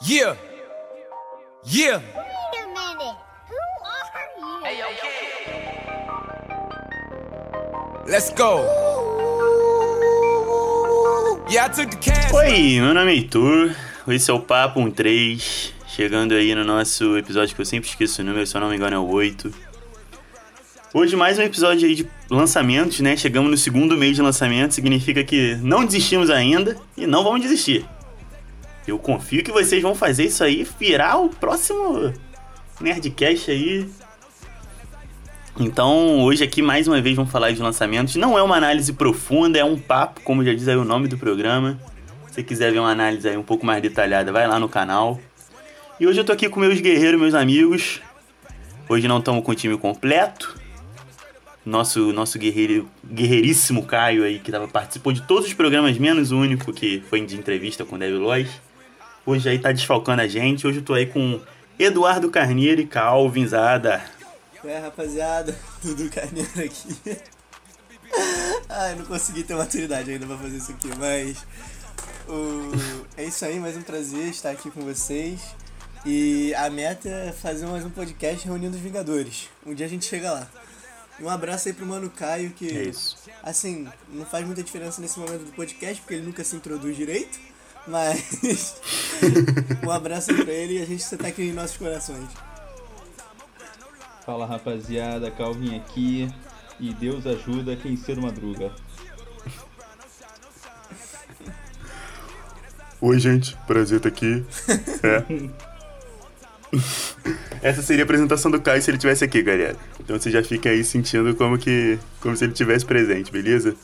Yeah. Yeah. Wait a minute. Who are you? Let's go. Yeah, I took the cash. Oi, meu nome é Heitor, esse é o Papo 13, chegando aí no nosso episódio que eu sempre esqueço o número, se eu não me engano é o 8. Hoje mais um episódio aí de lançamentos, né? Chegamos no segundo mês de lançamento, significa que não desistimos ainda e não vamos desistir. Eu confio que vocês vão fazer isso aí virar o próximo Nerdcast aí. Então, hoje aqui mais uma vez vamos falar de lançamentos. Não é uma análise profunda, é um papo, como já diz aí o nome do programa. Se você quiser ver uma análise aí um pouco mais detalhada, vai lá no canal. E hoje eu tô aqui com meus guerreiros, meus amigos. Hoje não estamos com o time completo. Nosso, nosso guerreiro, guerreiríssimo Caio aí, que tava, participou de todos os programas, menos o único que foi de entrevista com o David Lois. Hoje aí tá desfalcando a gente. Hoje eu tô aí com Eduardo Carneiro e Calvin Zada. É, rapaziada, Dudu Carneiro aqui. Ai, não consegui ter maturidade ainda pra fazer isso aqui, mas. o- É isso aí, mais um prazer estar aqui com vocês. E a meta é fazer mais um podcast reunindo os Vingadores. Um dia a gente chega lá. Um abraço aí pro Mano Caio, que. É isso. Assim, não faz muita diferença nesse momento do podcast, porque ele nunca se introduz direito. Mas. um abraço pra ele e a gente tá aqui em nossos corações. Fala rapaziada, Calvin aqui. E Deus ajuda quem cedo madruga. Oi, gente. Prazer estar aqui. É. Essa seria a apresentação do Caio se ele estivesse aqui, galera. Então você já fica aí sentindo como que. como se ele estivesse presente, beleza?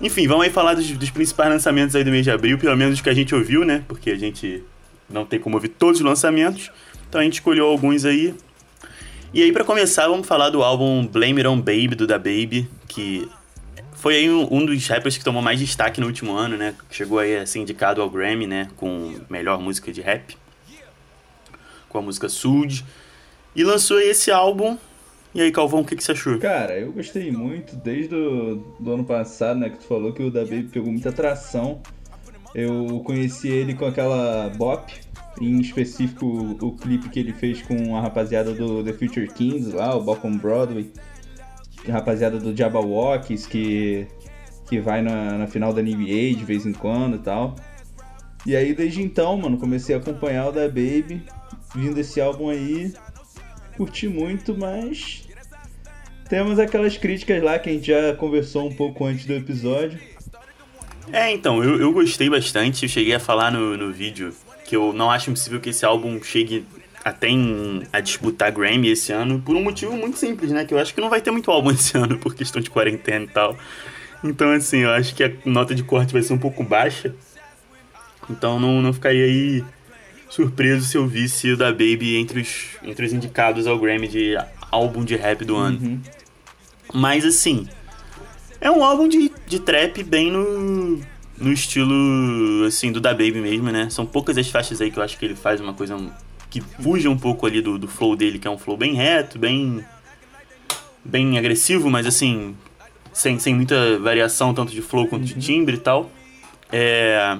Enfim, vamos aí falar dos, dos principais lançamentos aí do mês de abril, pelo menos os que a gente ouviu, né? Porque a gente não tem como ouvir todos os lançamentos. Então a gente escolheu alguns aí. E aí, pra começar, vamos falar do álbum Blame It On Baby, do Da Baby, que foi aí um, um dos rappers que tomou mais destaque no último ano, né? Chegou aí a ser indicado ao Grammy, né? Com melhor música de rap. Com a música Sud. E lançou esse álbum. E aí, Calvão, o que, que você achou? Cara, eu gostei muito desde o ano passado, né? Que tu falou que o da Baby pegou muita atração. Eu conheci ele com aquela Bop, em específico o, clipe que ele fez com a rapaziada do The Future Kings lá, o Bop on Broadway. A rapaziada do Jabberwockies que, que vai na, na final da NBA de vez em quando e tal. E aí desde então, mano, comecei a acompanhar o da Baby, vindo esse álbum aí, curti muito, mas temos aquelas críticas lá que a gente já conversou um pouco antes do episódio. É, então, eu, eu gostei bastante. Eu cheguei a falar no, no vídeo que eu não acho impossível que esse álbum chegue até em- a disputar Grammy esse ano, por um motivo muito simples, né? Que eu acho que não vai ter muito álbum esse ano, por questão de quarentena e tal. Então, assim, eu acho que a nota de corte vai ser um pouco baixa. Então, não, não ficaria aí surpreso se eu visse o da Baby entre os, entre os indicados ao Grammy de álbum de rap do ano. Mas, assim, é um álbum de, de trap bem no, no estilo, assim, do da Baby mesmo, né? São poucas as faixas aí que eu acho que ele faz uma coisa que fuja um pouco ali do, do flow dele, que é um flow bem reto, bem bem agressivo, mas assim, sem, sem muita variação, tanto de flow quanto de timbre e tal. É...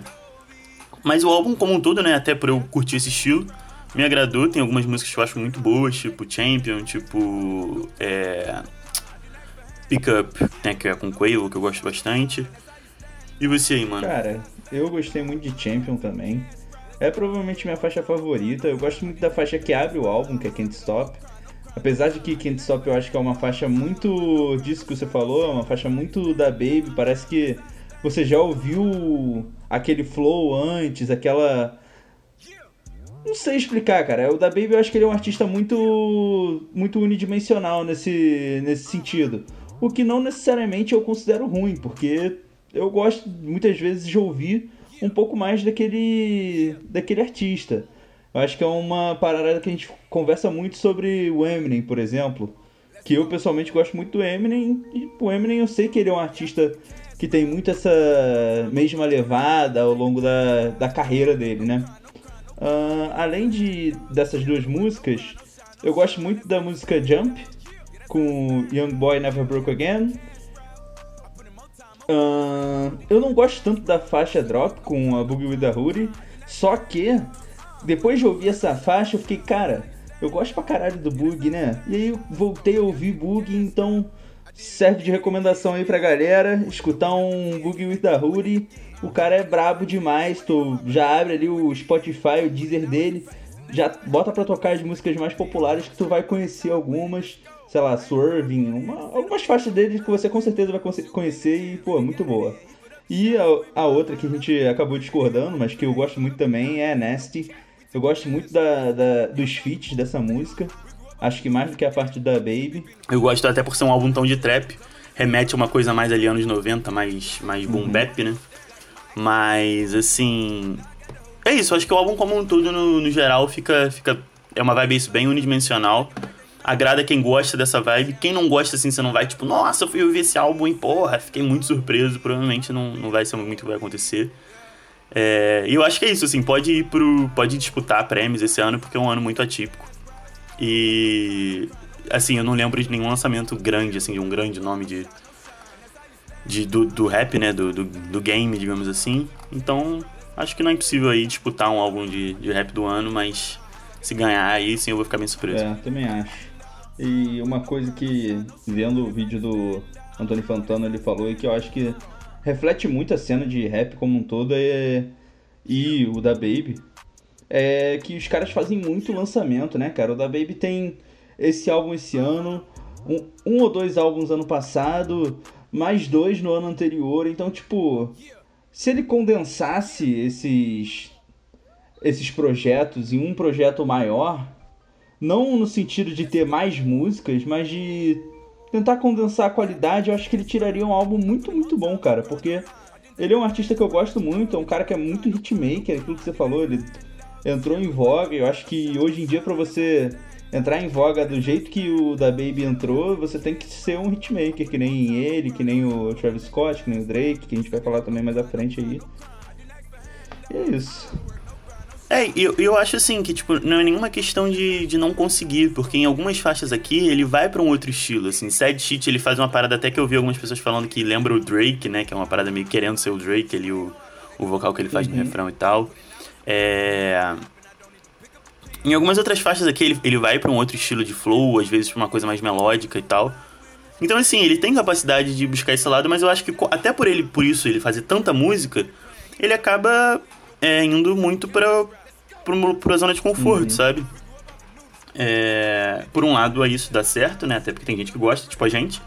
Mas o álbum como um todo, né, até por eu curtir esse estilo, me agradou. Tem algumas músicas que eu acho muito boas, tipo Champion, tipo... É... Pick Up, né, que é com Quavo, que eu gosto bastante. E você aí, mano? Cara, eu gostei muito de Champion também. É provavelmente minha faixa favorita. Eu gosto muito da faixa que abre o álbum, que é Can't Stop. Apesar de que Can't Stop eu acho que é uma faixa muito disso que você falou, é uma faixa muito da Baby. Parece que você já ouviu aquele flow antes, aquela. Não sei explicar, cara. O da Baby eu acho que ele é um artista muito muito unidimensional nesse, nesse sentido. O que não necessariamente eu considero ruim, porque eu gosto muitas vezes de ouvir um pouco mais daquele daquele artista. Eu acho que é uma parada que a gente conversa muito sobre o Eminem, por exemplo. Que eu pessoalmente gosto muito do Eminem. E o Eminem eu sei que ele é um artista que tem muito essa mesma levada ao longo da, da carreira dele, né? Ah, além de dessas duas músicas, eu gosto muito da música Jump, com Young Boy Never Broke Again. Ah, eu não gosto tanto da faixa Drop com a Boogie with the Hoodie, só que depois de ouvir essa faixa, eu fiquei, cara, eu gosto pra caralho do Bug, né? E aí voltei a ouvir Bug, então serve de recomendação aí pra galera, escutar um Boogie with the Hoodie. O cara é brabo demais, tu já abre ali o Spotify, o Deezer dele, já bota pra tocar as músicas mais populares que tu vai conhecer algumas, sei lá, Swerving, uma, algumas faixas dele que você com certeza vai conhecer e, pô, muito boa. E a, a, outra que a gente acabou discordando, mas que eu gosto muito também, é Nasty. Eu gosto muito da, da, dos feats dessa música. Acho que mais do que a parte da Baby. Eu gosto até por ser um álbum tão de trap. Remete a uma coisa mais ali anos 90, mais, mais boom uhum. bap, né? Mas, assim... É isso, acho que o álbum como um todo, no, no geral, fica, fica... É uma vibe isso, bem unidimensional. Agrada quem gosta dessa vibe. Quem não gosta, assim, você não vai, tipo... Nossa, eu fui ouvir esse álbum e, porra, fiquei muito surpreso. Provavelmente não, não vai ser muito o que vai acontecer. É, e eu acho que é isso, assim, pode ir pro. Pode disputar prêmios esse ano, porque é um ano muito atípico. E assim, eu não lembro de nenhum lançamento grande, assim, de um grande nome de. de do, do rap, né? Do, do, do, game, digamos assim. Então, acho que não é impossível aí disputar um álbum de, de rap do ano, mas se ganhar aí sim eu vou ficar bem surpreso. É, também acho. E uma coisa que, vendo o vídeo do Antônio Fantano, ele falou e que eu acho que reflete muito a cena de rap como um todo é... e o da Baby. É que os caras fazem muito lançamento, né, cara? O da Baby tem esse álbum esse ano, um, um ou dois álbuns ano passado, mais dois no ano anterior. Então, tipo, se ele condensasse esses esses projetos em um projeto maior, não no sentido de ter mais músicas, mas de tentar condensar a qualidade, eu acho que ele tiraria um álbum muito, muito bom, cara, porque ele é um artista que eu gosto muito, é um cara que é muito hitmaker, aquilo que você falou, ele entrou em voga, eu acho que hoje em dia para você entrar em voga do jeito que o da Baby entrou, você tem que ser um hitmaker, que nem ele, que nem o Travis Scott, que nem o Drake, que a gente vai falar também mais à frente aí. E é isso. É, eu, eu acho assim que, tipo, não é nenhuma questão de, de não conseguir, porque em algumas faixas aqui ele vai para um outro estilo, assim. Sad Shit ele faz uma parada até que eu vi algumas pessoas falando que lembra o Drake, né? Que é uma parada meio querendo ser o Drake ali, o, o vocal que ele faz uhum. no refrão e tal. É. Em algumas outras faixas aqui ele, ele vai para um outro estilo de flow, às vezes pra uma coisa mais melódica e tal. Então, assim, ele tem capacidade de buscar esse lado, mas eu acho que até por ele, por isso, ele fazer tanta música, ele acaba é, indo muito pra, pra, pra zona de conforto, uhum. sabe? É, por um lado, é isso dá certo, né? Até porque tem gente que gosta, tipo a gente.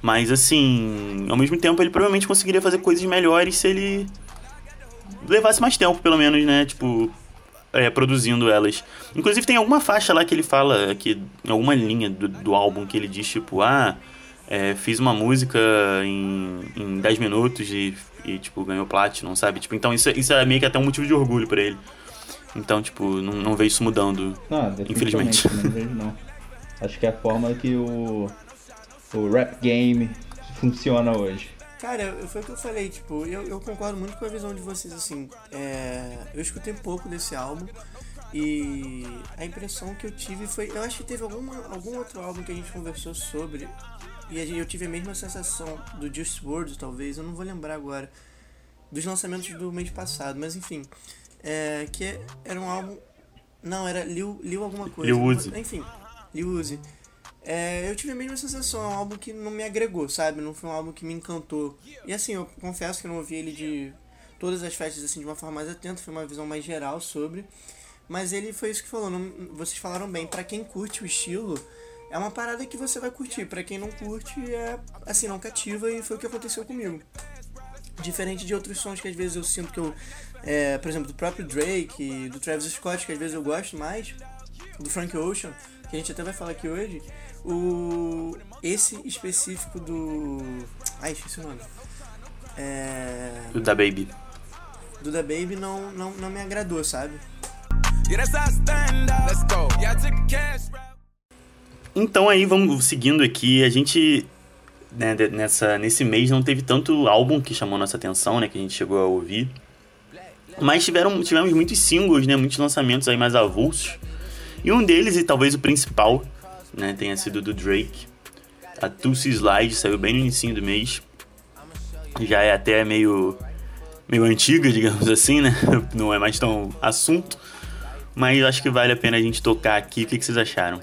Mas, assim, ao mesmo tempo, ele provavelmente conseguiria fazer coisas melhores se ele levasse mais tempo, pelo menos, né? Tipo, é, produzindo elas. Inclusive, tem alguma faixa lá que ele fala, que, alguma linha do, do álbum que ele diz, tipo, ah, é, fiz uma música em, em 10 minutos e, e, tipo, ganhou Platinum, sabe? Tipo, então isso, isso é meio que até um motivo de orgulho para ele. Então, tipo, não, não vejo isso mudando. Não, infelizmente. Não vejo, não. Acho que é a forma que o, o rap game funciona hoje. Cara, foi o que eu falei, tipo, eu, eu concordo muito com a visão de vocês, assim. É, eu escutei pouco desse álbum e a impressão que eu tive foi. Eu acho que teve alguma, algum outro álbum que a gente conversou sobre e eu tive a mesma sensação do Just Words, talvez, eu não vou lembrar agora, dos lançamentos do mês passado, mas enfim é, que era um álbum. Não, era Liu, Liu alguma coisa. Liu Uzi. Enfim, Liu Uzi. É, eu tive a mesma sensação, é um álbum que não me agregou, sabe? Não foi um álbum que me encantou. E assim, eu confesso que não ouvi ele de todas as festas assim de uma forma mais atenta, foi uma visão mais geral sobre. Mas ele foi isso que falou, não, vocês falaram bem, para quem curte o estilo, é uma parada que você vai curtir, para quem não curte é assim, não cativa e foi o que aconteceu comigo. Diferente de outros sons que às vezes eu sinto que eu é, por exemplo, do próprio Drake, do Travis Scott, que às vezes eu gosto mais, do Frank Ocean, que a gente até vai falar aqui hoje, o esse específico do. Ai, esqueci o nome. É... Do Da Baby. Do Da Baby não, não, não me agradou, sabe? Então aí vamos seguindo aqui, a gente né, nessa, nesse mês não teve tanto álbum que chamou nossa atenção, né, que a gente chegou a ouvir. Mas tiveram, tivemos muitos singles, né? Muitos lançamentos aí mais avulsos. E um deles, e talvez o principal, né? Tenha sido do Drake. A Tulsi Slide saiu bem no início do mês. Já é até meio, meio antiga, digamos assim, né? Não é mais tão assunto. Mas eu acho que vale a pena a gente tocar aqui. O que, que vocês acharam?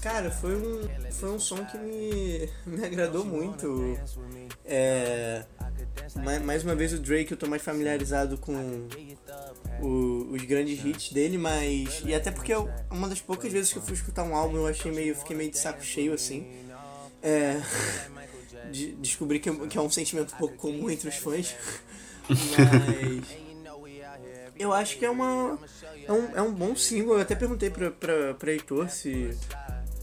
Cara, foi um, foi um som que me, me agradou muito. É, mais, uma vez o Drake, eu tô mais familiarizado com o- os grandes hits dele, mas. E até porque eu- uma das poucas vezes que eu fui escutar um álbum eu achei meio. fiquei meio de saco cheio assim. É, de- descobri que, é- que é um sentimento um pouco comum entre os fãs. Mas. Eu acho que é uma. É um, é um bom single. Eu até perguntei pra, pra, pra Heitor se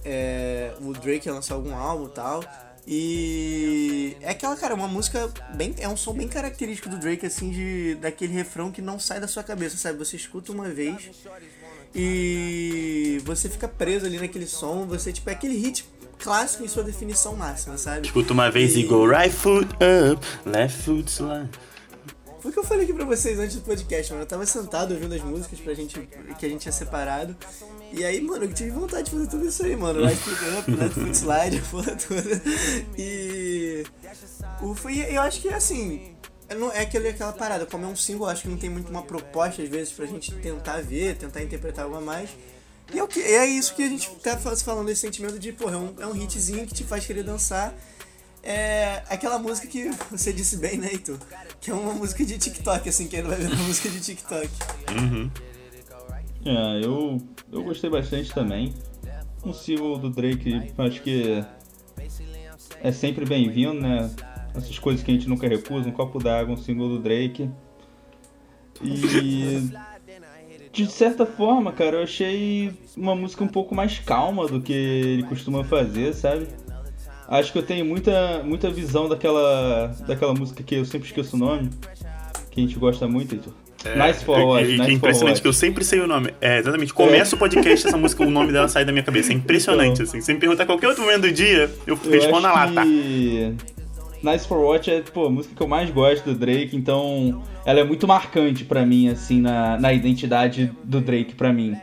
é, o Drake ia lançar algum álbum e tal. E é aquela, cara, uma música bem. É um som bem característico do Drake, assim, de daquele refrão que não sai da sua cabeça, sabe? Você escuta uma vez e você fica preso ali naquele som, você, tipo, é aquele hit clássico em sua definição máxima, sabe? Escuta uma vez e go right foot up, left foot slide. Foi o que eu falei aqui pra vocês antes do podcast, mano. Eu tava sentado ouvindo as músicas pra gente, que a gente tinha separado. E aí, mano, eu tive vontade de fazer tudo isso aí, mano. Right foot up, foot slide, a porra toda. E. Foi, eu acho que assim. é não- É aquele, aquela parada, como é um single, acho que não tem muito uma proposta, às vezes, pra gente tentar ver, tentar interpretar algo a mais. E é, o que, é isso que a gente tá fa- falando, esse sentimento de, porra, é um, é um hitzinho que te faz querer dançar. É aquela música que você disse bem, né? Que é uma música de TikTok, assim, que ainda vai ver uma música de TikTok. É, eu, eu gostei bastante também. Um single do Drake, acho que é sempre bem-vindo, né? Essas coisas que a gente nunca recusa, um copo d'água, um single do Drake. E de certa forma, cara, eu achei uma música um pouco mais calma do que ele costuma fazer, sabe? Acho que eu tenho muita, muita visão daquela, daquela música que eu sempre esqueço o nome, que a gente gosta muito, Heitor. nice for É, What, é, nice que é impressionante que eu sempre sei o nome. É, exatamente. Começa o podcast, essa música, o nome dela sai da minha cabeça. É impressionante, Então. assim. Se me perguntar qualquer outro momento do dia, eu, Eu respondo na lata. que Nice for Watch é, pô, a música que eu mais gosto do Drake, então ela é muito marcante pra mim, assim, na, na identidade do Drake pra mim.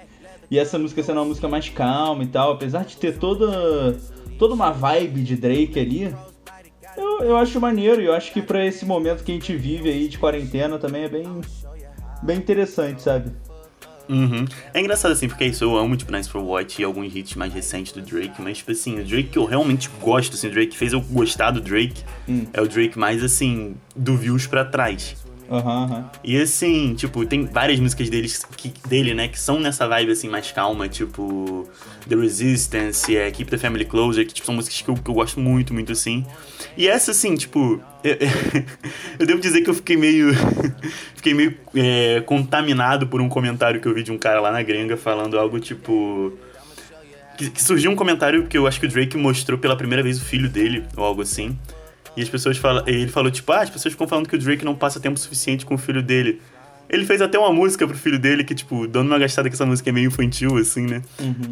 E essa música sendo uma música mais calma e tal, apesar de ter toda, toda uma vibe de Drake ali, eu, eu acho maneiro e eu acho que pra esse momento que a gente vive aí de quarentena também é bem, bem interessante, sabe? Uhum. É engraçado assim, porque é isso, eu amo, tipo, Nice for What e alguns hits mais recentes do Drake, mas, tipo assim, o Drake que eu realmente gosto, assim, o Drake fez eu gostar do Drake Hum. é o Drake mais, assim, do views pra trás. Aham, aham. E assim, tipo, tem várias músicas deles, que, dele, né, que são nessa vibe assim mais calma, tipo The Resistance, é, Keep the Family Closer, que tipo, são músicas que eu, que eu gosto muito, muito assim. E essa, assim, tipo, eu, eu devo dizer que eu fiquei meio. fiquei meio é, contaminado por um comentário que eu vi de um cara lá na gringa falando algo tipo. Que, que surgiu um comentário que eu acho que o Drake mostrou pela primeira vez o filho dele, ou algo assim. E as pessoas falam. Ele falou, tipo, ah, as pessoas ficam falando que o Drake não passa tempo suficiente com o filho dele. Ele fez até uma música pro filho dele que, tipo, dando uma gastada que essa música é meio infantil, assim, né?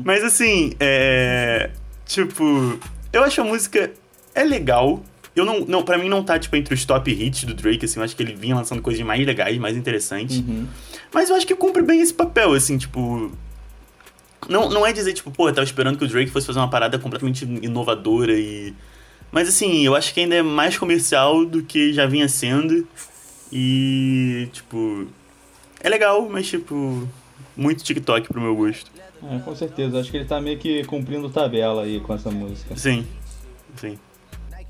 Mas assim, é. Tipo, eu acho a música é legal. Eu não, não, pra mim não tá, tipo, entre os top hits do Drake, assim, eu acho que ele vinha lançando coisas mais legais, mais interessantes. Mas eu acho que cumpre bem esse papel, assim, tipo. Não, não é dizer, tipo, pô, eu tava esperando que o Drake fosse fazer uma parada completamente inovadora e. Mas assim, eu acho que ainda é mais comercial do que já vinha sendo. E, tipo. É legal, mas, tipo. Muito TikTok pro meu gosto. É, com certeza. Acho que ele tá meio que cumprindo tabela aí com essa música. Sim. Sim.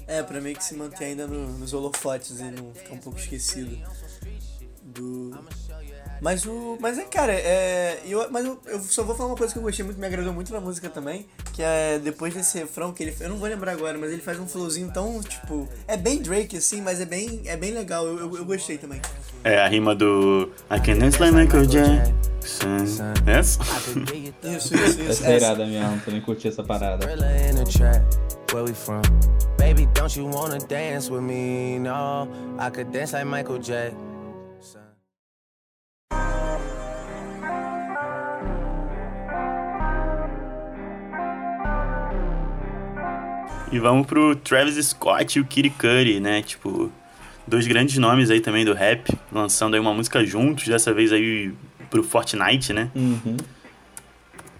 É, pra meio que se manter ainda no- nos holofotes e não ficar um pouco esquecido do. Mas o. Mas é, cara, é. Eu, mas eu, eu só vou falar uma coisa que eu gostei muito, me agradou muito na música também. Que é depois desse refrão que ele. Eu não vou lembrar agora, mas ele faz um flowzinho tão, tipo. É bem Drake, assim, mas é bem, é bem legal. Eu, eu, eu gostei também. É a rima do. I can dance like Michael Jackson. Essa? Isso, isso, isso. Essa é irada mesmo, também curti essa parada. Where we from? Baby, don't you wanna dance with me? No, I could dance like Michael Jackson. E vamos pro Travis Scott e o Kid Cudi, né? Tipo, dois grandes nomes aí também do rap, lançando aí uma música juntos, dessa vez aí pro Fortnite, né? Uhum.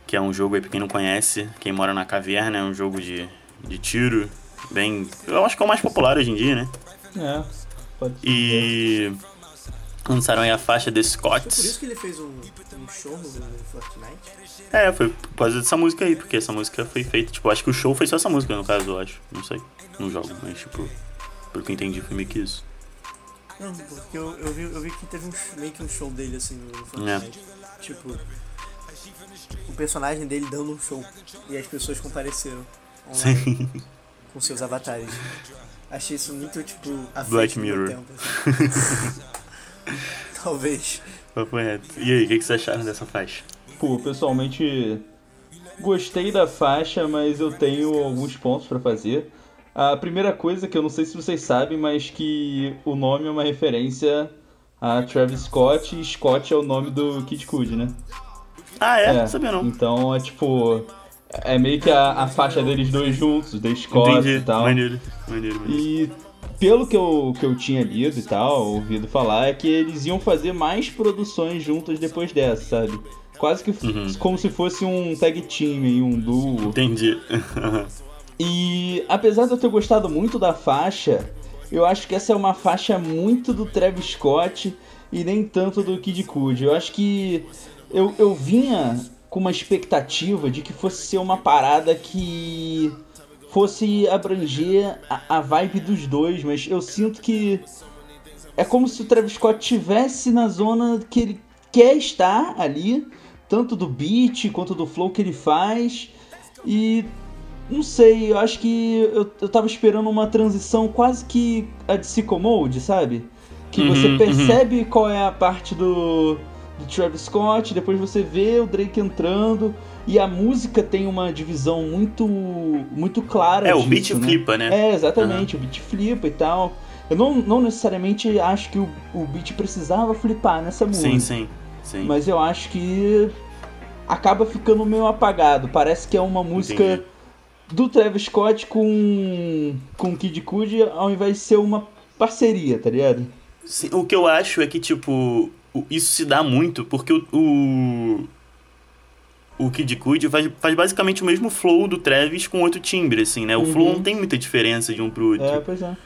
Que é um jogo aí pra quem não conhece, quem mora na caverna, é um jogo de, de tiro, bem... Eu acho que é o mais popular hoje em dia, né? É, pode ser. E... Lançaram aí a faixa The Foi por isso que ele fez um, um show no, Fortnite. É, foi por causa dessa música aí, porque essa música foi feita. Tipo, acho que o show foi só essa música, no caso, eu acho. Não sei. Não jogo, mas tipo, pelo que eu entendi, foi meio que isso. Não, porque eu, eu, vi, eu vi que teve um, meio que um show dele assim no, Fortnite. Tipo, o personagem dele dando um show. E as pessoas compareceram online Sim. com seus avatares. Achei isso muito, tipo, à Black Mirror. tempo. assim. Talvez. Papo reto. E aí, o que, que vocês acharam dessa faixa? Pô, pessoalmente gostei da faixa, mas eu tenho alguns pontos pra fazer. A primeira coisa que eu não sei se vocês sabem, mas que o nome é uma referência a Travis Scott e Scott é o nome do Kid Cudi, né? Ah, é? Não sabia não. Então é tipo. É meio que a, a faixa deles dois juntos, The Scott Entendi. e tal. Maneiro, maneiro, maneiro. E pelo que eu, que eu tinha lido e tal, ouvido falar, é que eles iam fazer mais produções juntas depois dessa, sabe? Quase que Uhum. como se fosse um tag team e um duo. Entendi. E apesar de eu ter gostado muito da faixa, eu acho que essa é uma faixa muito do Travis Scott e nem tanto do Kid Cudi. Eu acho que eu, eu vinha com uma expectativa de que fosse ser uma parada que fosse abranger a, a vibe dos dois, mas eu sinto que é como se o Travis Scott tivesse na zona que ele quer estar ali, tanto do beat quanto do flow que ele faz. E não sei, eu acho que eu, eu tava esperando uma transição quase que a de Sicko Mode, sabe? Que Uhum, você uhum. percebe qual é a parte do, do Travis Scott, depois você vê o Drake entrando e a música tem uma divisão muito muito clara É, o disso, beat né? flipa, né? É, exatamente, o beat flipa e tal. Eu não, não necessariamente acho que o, o beat precisava flipar nessa música. Sim, sim. Sim. Mas eu acho que acaba ficando meio apagado. Parece que é uma música Entendi. do Travis Scott com com Kid Cudi ao invés de ser uma parceria, tá ligado? Sim, o que eu acho é que, tipo, o- isso se dá muito porque o. O, o Kid Cudi faz, faz basicamente o mesmo flow do Travis com outro timbre, assim, né? O Uhum. flow não tem muita diferença de um pro outro. É, pois é.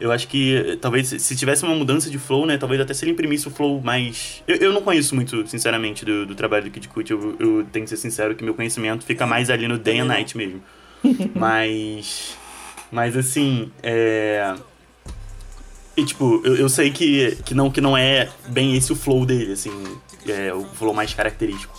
Eu acho que eh, talvez se- se tivesse uma mudança de flow, né? Talvez até se ele imprimisse o flow mais. Eu, eu não conheço muito, sinceramente, do, do trabalho do Kid Cudi. Eu, eu tenho que ser sincero que meu conhecimento fica mais ali no Day and Night mesmo. mas. Mas assim, é. E tipo, eu, eu sei que, que, não, que não é bem esse o flow dele, assim. É o flow mais característico.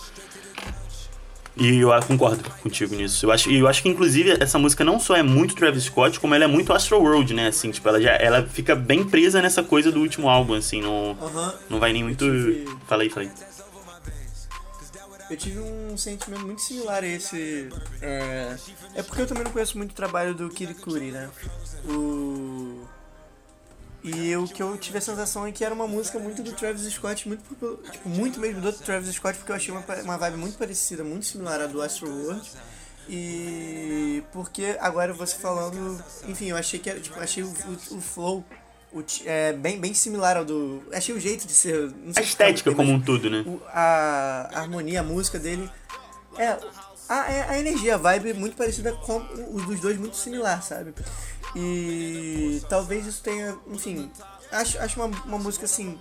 E eu concordo contigo nisso. Eu acho, e eu acho que, inclusive, essa música não só é muito Travis Scott, como ela é muito Astro World, né? Assim, tipo, ela, já, ela fica bem presa nessa coisa do último álbum, assim, não, Aham. não vai nem muito. tive- Falei, falei. Eu tive um sentimento muito similar a esse. É, é porque eu também não conheço muito o trabalho do Kid Cudi, né? O. E o que eu tive a sensação é que era uma música muito do Travis Scott, muito, tipo, muito mesmo do Travis Scott, porque eu achei uma, uma vibe muito parecida, muito similar à do Astro World. E porque agora você falando, enfim, eu achei que era, tipo, achei o, o, o flow o é, bem, bem similar ao do. Achei o jeito de ser. A sei estética como um todo, né? o- a, a harmonia, a música dele. É. A, é- a energia, a vibe muito parecida com os dos dois, muito similar, sabe? E talvez isso tenha. Enfim, acho, acho uma, uma música assim.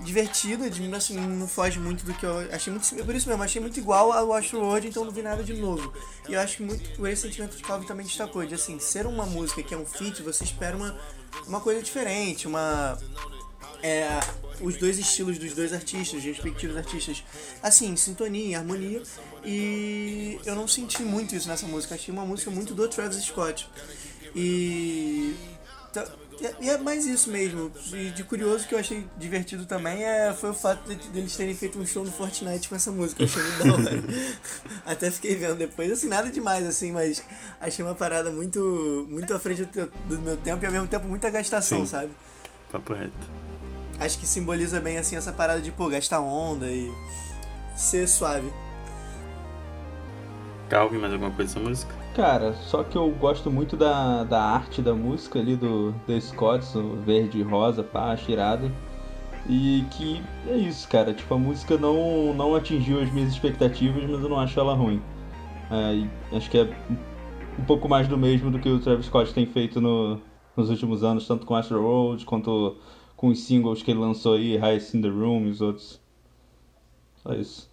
Divertida, de, assim, não foge muito do que eu achei muito. Por isso mesmo, achei muito igual ao World, então não vi nada de novo. E eu acho que muito esse sentimento que o Calvin também destacou, de assim, ser uma música que é um feat, você espera uma, uma coisa diferente, uma é, os dois estilos dos dois artistas, os respectivos artistas, assim, sintonia, harmonia. E eu não senti muito isso nessa música. Achei uma música muito do Travis Scott. E. tá- E é mais isso mesmo. E de curioso que eu achei divertido também é, foi o fato de, deles terem feito um show no Fortnite com essa música. Eu achei muito da hora. Até fiquei vendo depois, assim, nada demais, assim, mas achei uma parada muito, muito à frente do, do meu tempo e ao mesmo tempo muita gastação, Sim. sabe? Papo reto. acho que simboliza bem assim essa parada de pô, gastar onda e ser suave. Calvin, mais alguma coisa dessa música? Cara, só que eu gosto muito da, da arte da música ali do The Scotts, o verde e rosa, pá, acho irado. E que é isso, cara. Tipo, a música não, não atingiu as minhas expectativas, mas eu não acho ela ruim. É, acho que é um pouco mais do mesmo do que o Travis Scott tem feito no- nos últimos anos, tanto com Astro World quanto com os singles que ele lançou aí, Highest in the Room e os outros. Só isso.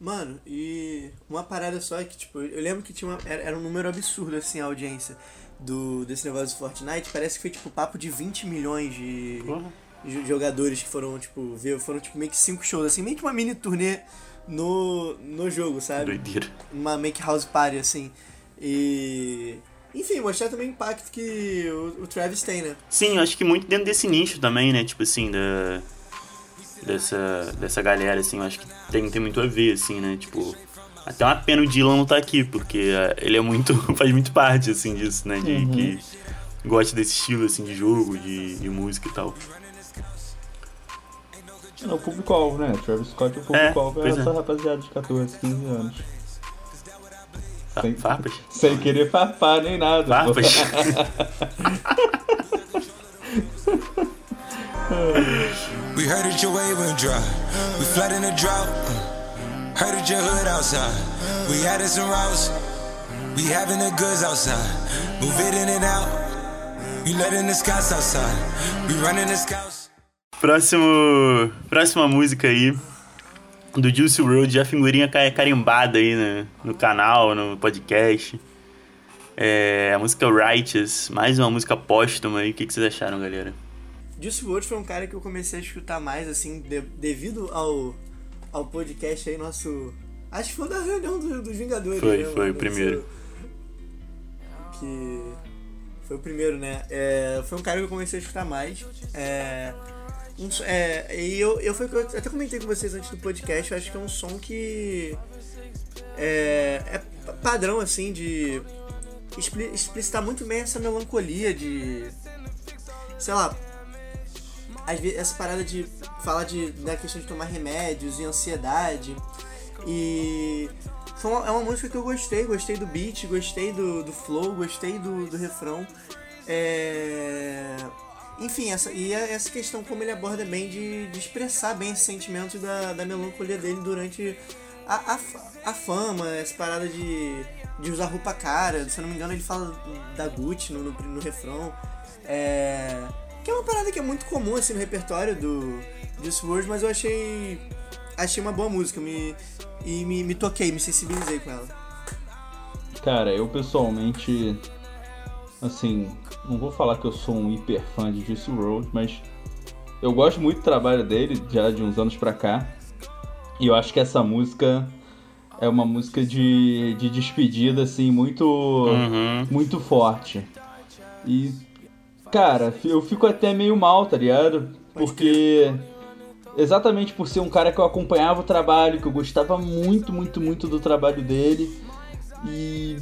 Mano, e uma parada só é que, tipo, eu lembro que tinha uma, era, era um número absurdo, assim, a audiência do, desse negócio do Fortnite. Parece que foi, tipo, papo de 20 milhões de, de jogadores que foram, tipo, ver, foram, tipo, meio que cinco shows, assim, meio que uma mini turnê no, no jogo, sabe? Doideira. Uma make house party, assim. E... Enfim, mostrar também o impacto que o, o Travis tem, né? Sim, eu acho que muito dentro desse nicho também, né? Tipo assim, da. Dessa, dessa galera, assim, eu acho que tem, tem muito a ver, assim, né? Tipo. Até uma pena o Dylan não tá aqui, porque eh, ele é muito. faz muito parte, assim, disso, né? De que gosta desse estilo, assim, de jogo, de, de música e tal. Não, o público-alvo, né? Travis Scott, o público-alvo é, é. essa rapaziada de 14, 15 anos. Sem- Farpas? Sem querer farpar nem nada. Farpas? We heard that your wave went dry. We flood in a drought. uh. Heard that your hood outside. We added some routes. We having the goods outside. Move it in and out. Letting the scouts outside. We running the scouts. Próximo. Próxima música aí. Do Juicy Road, já figurinha ca- carimbada aí no, no canal, no podcast. É, a música Righteous, mais uma música póstuma aí. O que, que vocês acharam, galera? Juice WRLD foi um cara que eu comecei a escutar mais, assim, de- devido ao, ao podcast aí, nosso... Acho que foi da reunião do- dos Vingadores, Foi, né, foi mano? o primeiro. Que... Foi o primeiro, né? É, foi um cara que eu comecei a escutar mais. É... Um, é, e eu, eu, foi, eu até comentei com vocês antes do podcast, eu acho que é um som que é, é padrão, assim, de expli- explicitar muito bem essa melancolia de, sei lá, às vezes, essa parada de falar de, da questão de tomar remédios e ansiedade. E foi uma- é uma música que eu gostei, gostei do beat, gostei do, do flow, gostei do, do refrão. É... Enfim, essa, e é essa questão como ele aborda bem de, de expressar bem esse sentimento da, da melancolia dele durante a, a, a fama, essa parada de, de usar roupa cara. Se eu não me engano, ele fala da Gucci no, no, no refrão. É, que é uma parada que é muito comum assim no repertório do WRLD, mas eu achei achei uma boa música, me e me, me toquei, me sensibilizei com ela. Cara, eu pessoalmente, assim, não vou falar que eu sou um hiper fã de Juice WRLD, mas eu gosto muito do trabalho dele, já de uns anos pra cá. E eu acho que essa música é uma música de, de despedida, assim, muito, Uhum. muito forte. E, cara, eu fico até meio mal, tá ligado? Porque exatamente por ser um cara que eu acompanhava o trabalho, que eu gostava muito, muito, muito do trabalho dele. E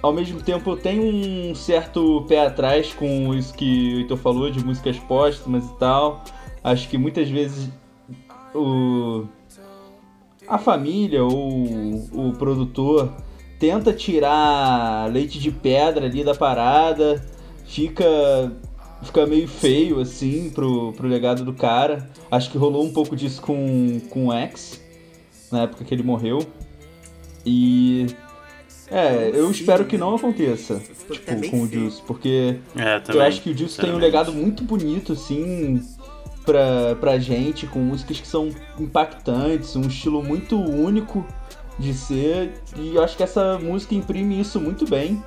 ao mesmo tempo eu tenho um certo pé atrás com isso que o Heitor falou de músicas póstumas e tal. Acho que muitas vezes o a família ou o produtor tenta tirar leite de pedra ali da parada, fica fica meio feio assim pro, pro legado do cara. Acho que rolou um pouco disso com, com o X, na época que ele morreu. E. É, eu espero que não aconteça até tipo, com o. Juice, porque É, também. eu acho que o Juice tem um legado muito bonito, assim, pra, pra gente, com músicas que são impactantes, um estilo muito único de ser, e eu acho que essa música imprime isso muito bem.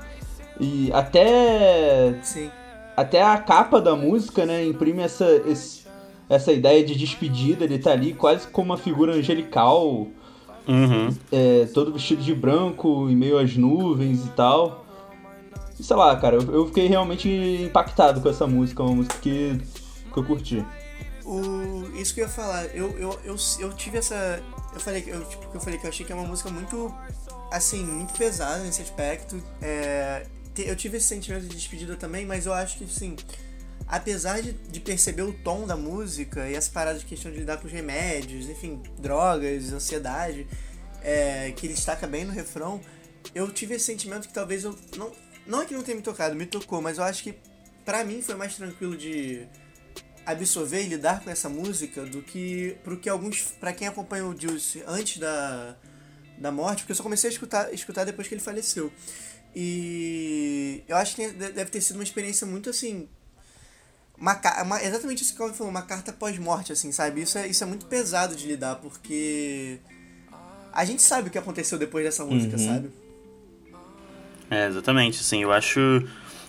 E até Sim. até a capa da música, né, imprime essa, esse- essa ideia de despedida, ele tá ali quase como uma figura angelical, Uhum. é, todo vestido de branco, em meio às nuvens e tal. E sei lá, cara, eu, eu fiquei realmente impactado com essa música, uma música que, que eu curti. O, isso que eu ia falar, eu, eu, eu, eu tive essa. Eu falei, que- eu, tipo, eu falei que eu achei que é uma música muito. Assim, muito pesada nesse aspecto. É, eu tive esse sentimento de despedida também, mas eu acho que, assim. Apesar de, de perceber o tom da música e essa parada de questão de lidar com os remédios, enfim, drogas, ansiedade, é, que ele destaca bem no refrão, eu tive esse sentimento que talvez eu. Não, não é que não tenha me tocado, me tocou, mas eu acho que pra mim foi mais tranquilo de absorver e lidar com essa música do que pro que alguns para quem acompanhou o Juice antes da, da morte, porque eu só comecei a escutar, escutar depois que ele faleceu. E eu acho que deve ter sido uma experiência muito assim uma, uma- exatamente isso que o Calvin falou, uma carta pós-morte, assim, sabe? Isso é, isso é muito pesado de lidar, porque a gente sabe o que aconteceu depois dessa música, sabe? É, exatamente, assim, eu acho.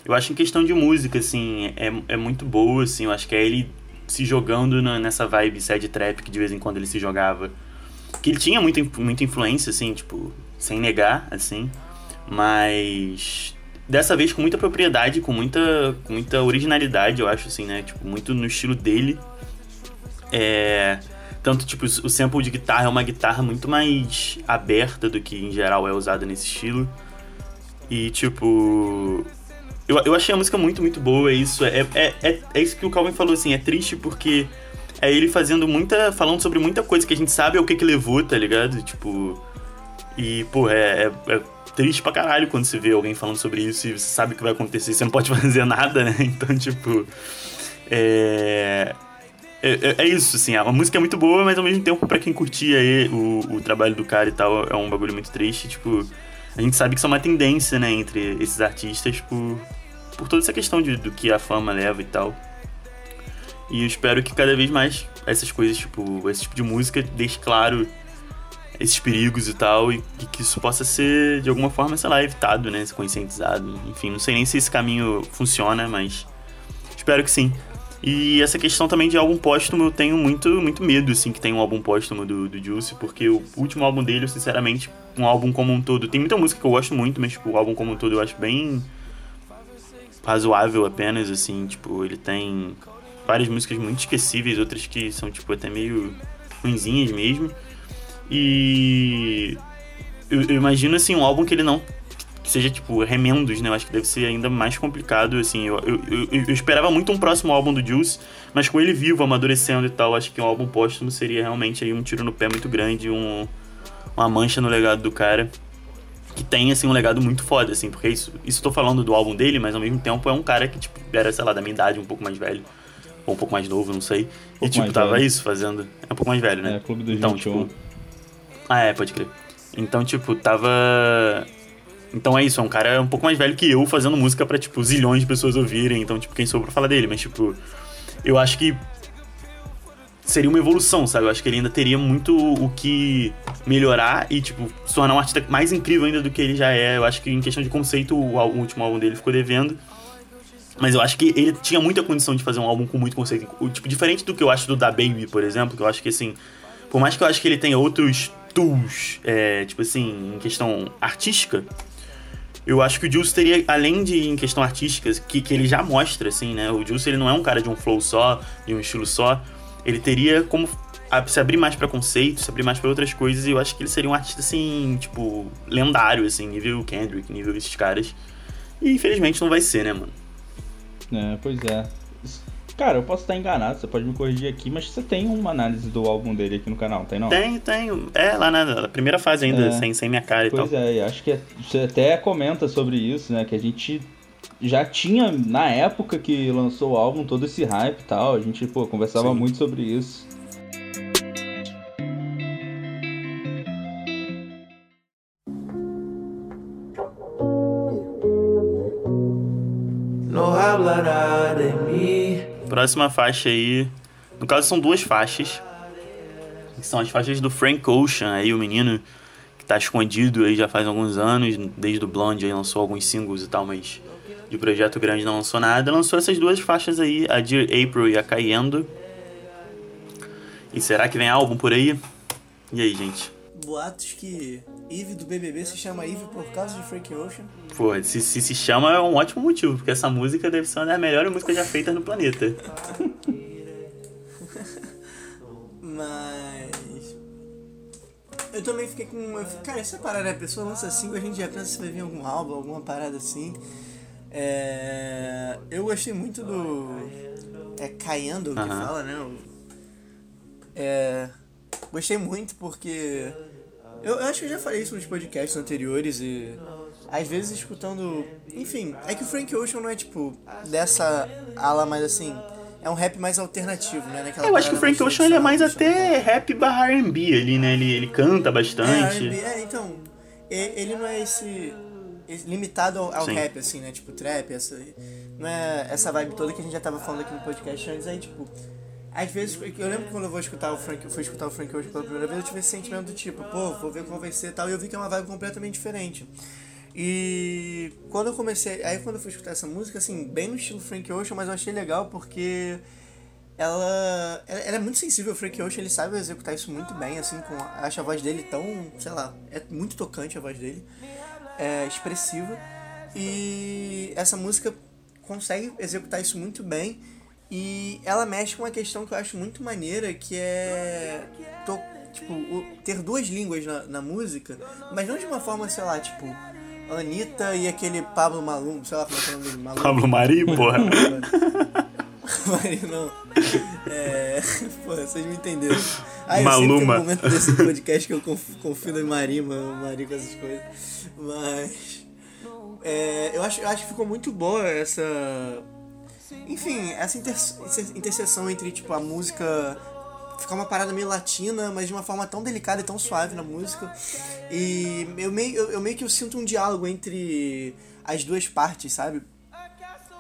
Eu acho em questão de música, assim, é, é muito boa, assim, eu acho que é ele se jogando na- nessa vibe sad trap que de vez em quando ele se jogava. Que ele tinha muita, muita influência, assim, tipo, sem negar, assim, mas dessa vez com muita propriedade, com muita, com muita originalidade, eu acho, assim, né? Tipo, muito no estilo dele. É. Tanto, tipo, o sample de guitarra é uma guitarra muito mais aberta do que em geral é usada nesse estilo. E, tipo. Eu, eu achei a música muito, muito boa. É isso. É, é, é, é isso que o Calvin falou, assim. É triste porque é ele fazendo muita. falando sobre muita coisa que a gente sabe é o que que levou, tá ligado? Tipo. E, pô, é, é, é triste pra caralho quando você vê alguém falando sobre isso e você sabe o que vai acontecer você não pode fazer nada, né? Então, tipo. É. É, é- é isso, assim, a música é muito boa, mas ao mesmo tempo, pra quem curtia aí o, o trabalho do cara e tal, é um bagulho muito triste. Tipo, a gente sabe que isso é uma tendência, né, entre esses artistas por, por toda essa questão de, do que a fama leva e tal. E eu espero que cada vez mais essas coisas, tipo, esse tipo de música deixe claro esses perigos e tal, e, que isso possa ser, de alguma forma, sei lá, evitado, né, conscientizado. Enfim, não sei nem se esse caminho funciona, mas espero que sim. E essa questão também de álbum póstumo, eu tenho muito, muito medo, assim, que tenha um álbum póstumo do, do Juice, porque o último álbum dele, sinceramente, um álbum como um todo, tem muita música que eu gosto muito, mas, tipo, o álbum como um todo eu acho bem razoável apenas, assim, tipo, ele tem várias músicas muito esquecíveis, outras que são, tipo, até meio ruinzinhas mesmo. E eu, eu imagino, assim, um álbum que ele não que seja, tipo, remendos, né? Eu acho que deve ser ainda mais complicado, assim. Eu, eu, eu, eu esperava muito um próximo álbum do Juice, mas com ele vivo, amadurecendo e tal, acho que um álbum póstumo seria realmente aí um tiro no pé muito grande, um, uma mancha no legado do cara. Que tem, assim, um legado muito foda, assim, porque isso, isso tô falando do álbum dele, mas ao mesmo tempo é um cara que, tipo, era, sei lá, da minha idade, um pouco mais velho. Ou um pouco mais novo, não sei. e, pouco tipo, tava velho. isso fazendo. É um pouco mais velho, né? É, Clube dos então, 21. tipo. Ah, é, pode crer. Então, tipo, tava. Então é isso, é um cara um pouco mais velho que eu fazendo música pra, tipo, zilhões de pessoas ouvirem. Então, tipo, quem sou pra falar dele? Mas, tipo, eu acho que seria uma evolução, sabe? Eu acho que ele ainda teria muito o que melhorar e, tipo, se tornar um artista mais incrível ainda do que ele já é. Eu acho que em questão de conceito, o, ál- o último álbum dele ficou devendo. Mas eu acho que ele tinha muita condição de fazer um álbum com muito conceito. Tipo, diferente do que eu acho do Da Baby, por exemplo, que eu acho que, assim, por mais que eu acho que ele tenha outros tools, é, tipo assim, em questão artística, eu acho que o Juice teria, além de em questão artística, que, que ele já mostra, assim, né? O Juice, ele não é um cara de um flow só, de um estilo só. Ele teria como se abrir mais pra conceitos, se abrir mais pra outras coisas, e eu acho que ele seria um artista, assim, tipo, lendário, assim, nível Kendrick, nível esses caras. E infelizmente não vai ser, né, mano? É, pois é. Cara, eu posso estar enganado, você pode me corrigir aqui, mas você tem uma análise do álbum dele aqui no canal, tem não? Tenho, tenho. É, lá na, na primeira fase ainda, É. sem, sem minha cara e Pois tal. é, e acho que é- você até comenta sobre isso, né? Que a gente já tinha, na época que lançou o álbum, todo esse hype e tal. A gente, pô, conversava Sim. muito sobre isso. No habla nada de mí. Próxima faixa aí. No caso, são duas faixas. Que são as faixas do Frank Ocean, aí, o menino que tá escondido aí já faz alguns anos. Desde o Blonde aí lançou alguns singles e tal, mas de projeto grande não lançou nada. Lançou essas duas faixas aí, a Dear April e a Cayendo. E será que vem álbum por aí? E aí, gente? Boatos que Eve do BBB se chama Eve por causa de Frank Ocean. Pô, se, se se chama é um ótimo motivo, porque essa música deve ser uma das melhores músicas já feitas no planeta. Mas. Eu também fiquei com. Cara, essa parada, a pessoa lança single, a gente já pensa se vai vir algum álbum, alguma parada assim. É, Eu gostei muito do. É Caindo que Aham. fala, né? É. Gostei muito porque. Eu, eu acho que eu já falei isso nos podcasts anteriores e. Às vezes escutando. Enfim, é que o Frank Ocean não é tipo dessa ala mais assim. É um rap mais alternativo, né? Naquela Eu acho que o Frank Ocean ele é mais até rap barra R&B ali, né? Ele, ele canta é, bastante. R&B, é, então, ele não é esse, limitado ao, rap, assim, né? Tipo, trap, essa... não é essa vibe toda que a gente já tava falando aqui no podcast antes, aí tipo. Às vezes, eu lembro quando eu vou escutar o Frank, fui escutar o Frank hoje pela primeira vez, eu tive esse sentimento do tipo, pô, vou ver qual vai ser e tal, e eu vi que é uma vibe completamente diferente. E quando eu comecei, aí quando eu fui escutar essa música, assim, bem no estilo Frank Ocean, mas eu achei legal porque ela, ela, ela é muito sensível, o Frank Ocean, ele sabe executar isso muito bem, assim, com, acho a voz dele tão, sei lá, é muito tocante a voz dele, é expressiva, e essa música consegue executar isso muito bem, e ela mexe com uma questão que eu acho muito maneira, que é to, tipo, o, ter duas línguas na, na música, mas não de uma forma, sei lá, tipo, Anitta e aquele Pablo Malum, sei lá como é que é o nome dele, Malum. Pablo Mari, porra. Mari não. É. Pô, vocês me entenderam. Ah, eu Maluma. tem um momento desse podcast que eu conf- confio em Marima, Mari com essas coisas. Mas. É, eu, acho, eu acho que ficou muito boa essa. Enfim, essa inter- essa interseção entre, tipo, a música. Ficar uma parada meio latina, mas de uma forma tão delicada e tão suave na música. E eu meio, eu, eu meio que eu sinto um diálogo entre as duas partes, sabe?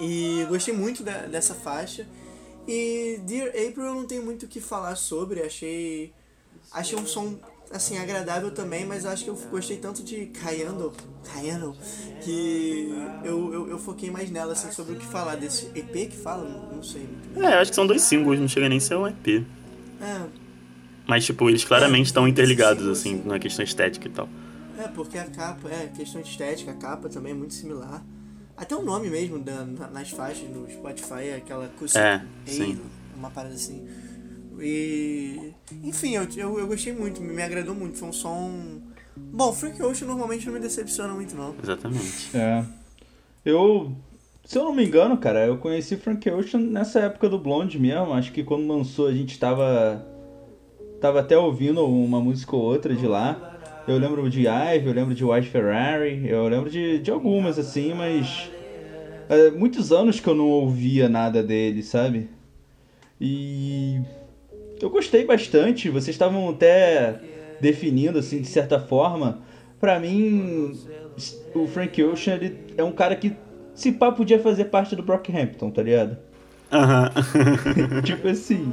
E gostei muito da- dessa faixa. E Dear April eu não tenho muito o que falar sobre, achei. Achei um som assim agradável também, mas eu acho que eu gostei tanto de Cayendo, Cayendo, que eu, eu, eu foquei mais nela assim sobre o que falar desse EP que fala, não, sei muito. É, eu acho que são dois singles, não chega nem a ser um EP. É, Mas, tipo, eles claramente estão interligados, assim, na questão estética e tal. é, porque a capa, é, questão de estética, a capa também é muito similar. Até o nome mesmo da, na- nas faixas no Spotify é aquela Acoustic É, uma parada assim. E. Enfim, eu, eu, eu gostei muito, me, me agradou muito. Foi um som. Bom, Frank Ocean normalmente não me decepciona muito, não. Exatamente. É. Eu. Se eu não me engano, cara, eu conheci Frank Ocean nessa época do Blonde mesmo. Acho que quando lançou a gente tava. Tava até ouvindo uma música ou outra de lá. Eu lembro de Ive, eu lembro de White Ferrari, eu lembro de, de algumas assim, mas. é, muitos anos que eu não ouvia nada dele, sabe? E. Eu gostei bastante, vocês estavam até definindo, assim, de certa forma. Pra mim, o Frank Ocean ele é um cara que, se pá, podia fazer parte do Brockhampton, tá ligado? Aham. tipo assim.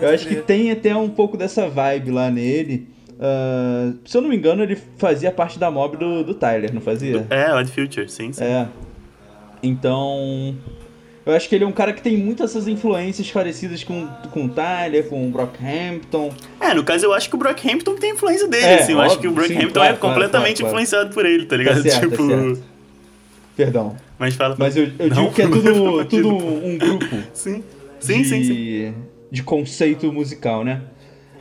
Eu acho que tem até um pouco dessa vibe lá nele. Ah, se eu não me engano, ele fazia parte da mob do, do Tyler, não fazia? é, Odd Future, sim, sim. É. Então. Eu acho que ele é um cara que tem muitas essas influências parecidas com, com o Tyler, com o Brockhampton. É, no caso eu acho que o Brockhampton tem influência dele, É, assim. Eu acho que o óbvio, sim, Brockhampton claro, é completamente claro, claro. influenciado por ele, tá ligado? Tá certo, tipo. tá certo. Perdão. Mas fala. Mas eu, eu Não, digo que é tudo, tudo um grupo. Sim. Sim, de, sim, sim. de conceito musical, né?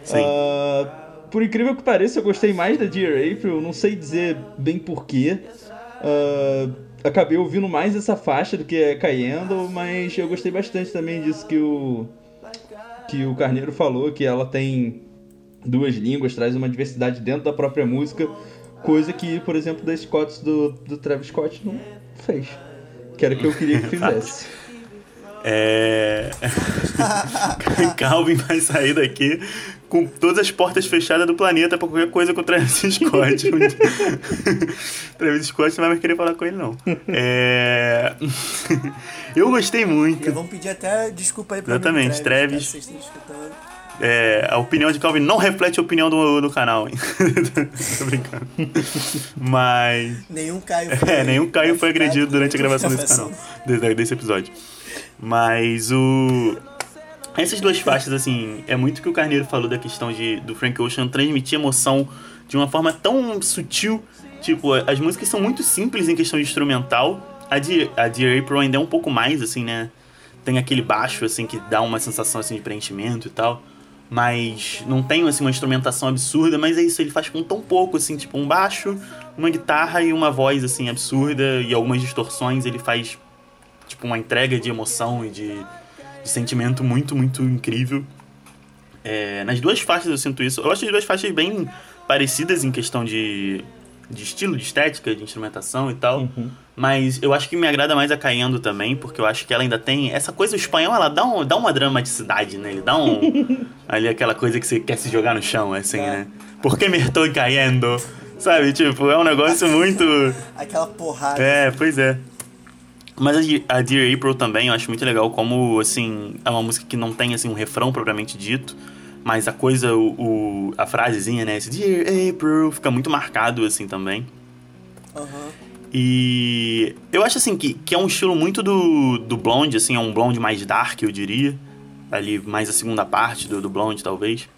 Sim. Ah, por incrível que pareça, eu gostei mais da Dear April, não sei dizer bem porquê. Ah, acabei ouvindo mais essa faixa do que a Cayendo, mas eu gostei bastante também disso que o, que o Carneiro falou, que ela tem duas línguas, traz uma diversidade dentro da própria música, coisa que, por exemplo, da Scott do, do Travis Scott não fez. Que era o que eu queria que fizesse. É. Calvin vai sair daqui com todas as portas fechadas do planeta pra qualquer coisa com o Travis Scott. Travis Scott não vai mais querer falar com ele, não. É... Eu gostei E muito. vamos pedir até desculpa aí pra Exatamente, mim, Travis. estejam escutando. É, a opinião de Calvin não reflete a opinião do, do canal, hein? Tô brincando. Mas. Nenhum Caio É, nenhum Caio foi agredido durante a gravação desse canal, desse, desse episódio. Mas o. Essas duas faixas, assim, é muito que o Carneiro falou da questão de, do Frank Ocean transmitir emoção de uma forma tão sutil. Tipo, as músicas são muito simples em questão de instrumental. A de, a de April ainda é um pouco mais, assim, né? Tem aquele baixo, assim, que dá uma sensação, assim, de preenchimento e tal. Mas não tem, assim, uma instrumentação absurda, mas é isso, ele faz com tão pouco, assim, tipo, um baixo, uma guitarra e uma voz, assim, absurda e algumas distorções. Ele faz, tipo, uma entrega de emoção e de sentimento muito, muito incrível. É, nas duas faixas eu sinto isso. Eu acho as duas faixas bem parecidas em questão de, de estilo, de estética, de instrumentação e tal. Mas eu acho que me agrada mais a Caindo também, porque eu acho que ela ainda tem. Essa coisa, o espanhol, ela dá, um, dá uma dramaticidade nele, dá um. ali aquela coisa que você quer se jogar no chão, assim, né? Por que me estou caindo? Sabe, tipo, é um negócio muito. Aquela porrada. É, pois é. Mas a Dear- April também, eu acho muito legal como, assim, é uma música que não tem, assim, um refrão propriamente dito, mas a coisa, o, o- a frasezinha, né, esse Dear April, fica muito marcado, assim, também. Aham. E eu acho, assim, que, que é um estilo muito do, do Blonde, assim, é um Blonde mais dark, eu diria. Ali, mais a segunda parte do, do Blonde, talvez.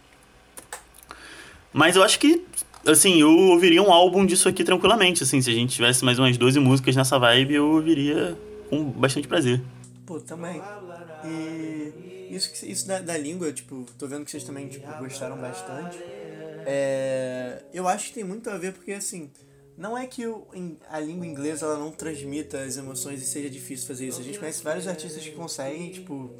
Mas eu acho que, assim, eu ouviria um álbum disso aqui tranquilamente, assim, se a gente tivesse mais umas 12 músicas nessa vibe, eu ouviria com bastante prazer. Pô, também. E isso, isso da, da língua, tipo, tô vendo que vocês também tipo, gostaram bastante. É, eu acho que tem muito a ver porque, assim, não é que o, a língua inglesa ela não transmita as emoções e seja difícil fazer isso. A gente conhece vários artistas que conseguem, tipo,